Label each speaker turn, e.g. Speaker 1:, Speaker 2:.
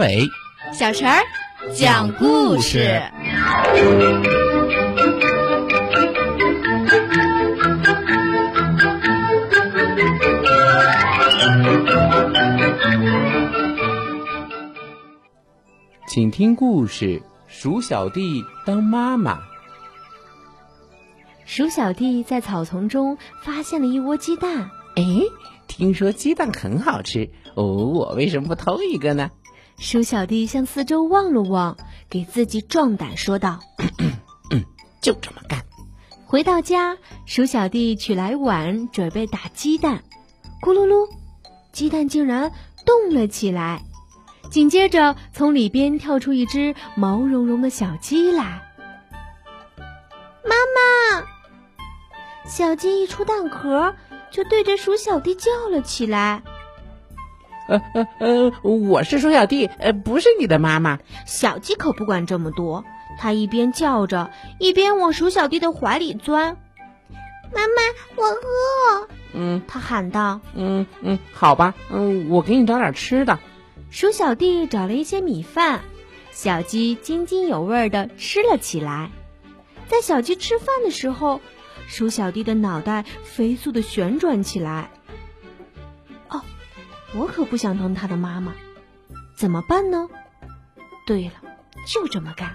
Speaker 1: 伟、
Speaker 2: 小陈儿讲故事。
Speaker 1: 请听故事：鼠小弟当妈妈。
Speaker 3: 鼠小弟在草丛中发现了一窝鸡蛋。
Speaker 1: 哎，听说鸡蛋很好吃哦，我为什么不偷一个呢？
Speaker 3: 鼠小弟向四周望了望，给自己壮胆说道：“
Speaker 1: 嗯，就这么干。”
Speaker 3: 回到家，鼠小弟取来碗，准备打鸡蛋。咕噜噜，鸡蛋竟然动了起来。紧接着，从里边跳出一只毛茸茸的小鸡来。妈妈，小鸡一出蛋壳，就对着鼠小弟叫了起来。
Speaker 1: 呃呃呃，我是鼠小弟，呃，不是你的妈妈。
Speaker 3: 小鸡可不管这么多，它一边叫着，一边往鼠小弟的怀里钻。
Speaker 4: 妈妈，我饿。
Speaker 1: 嗯，
Speaker 3: 他喊道。
Speaker 1: 嗯嗯，好吧，嗯，我给你找点吃的。
Speaker 3: 鼠小弟找了一些米饭，小鸡津津有味的吃了起来。在小鸡吃饭的时候，鼠小弟的脑袋飞速的旋转起来。我可不想当他的妈妈，怎么办呢？对了，就这么干。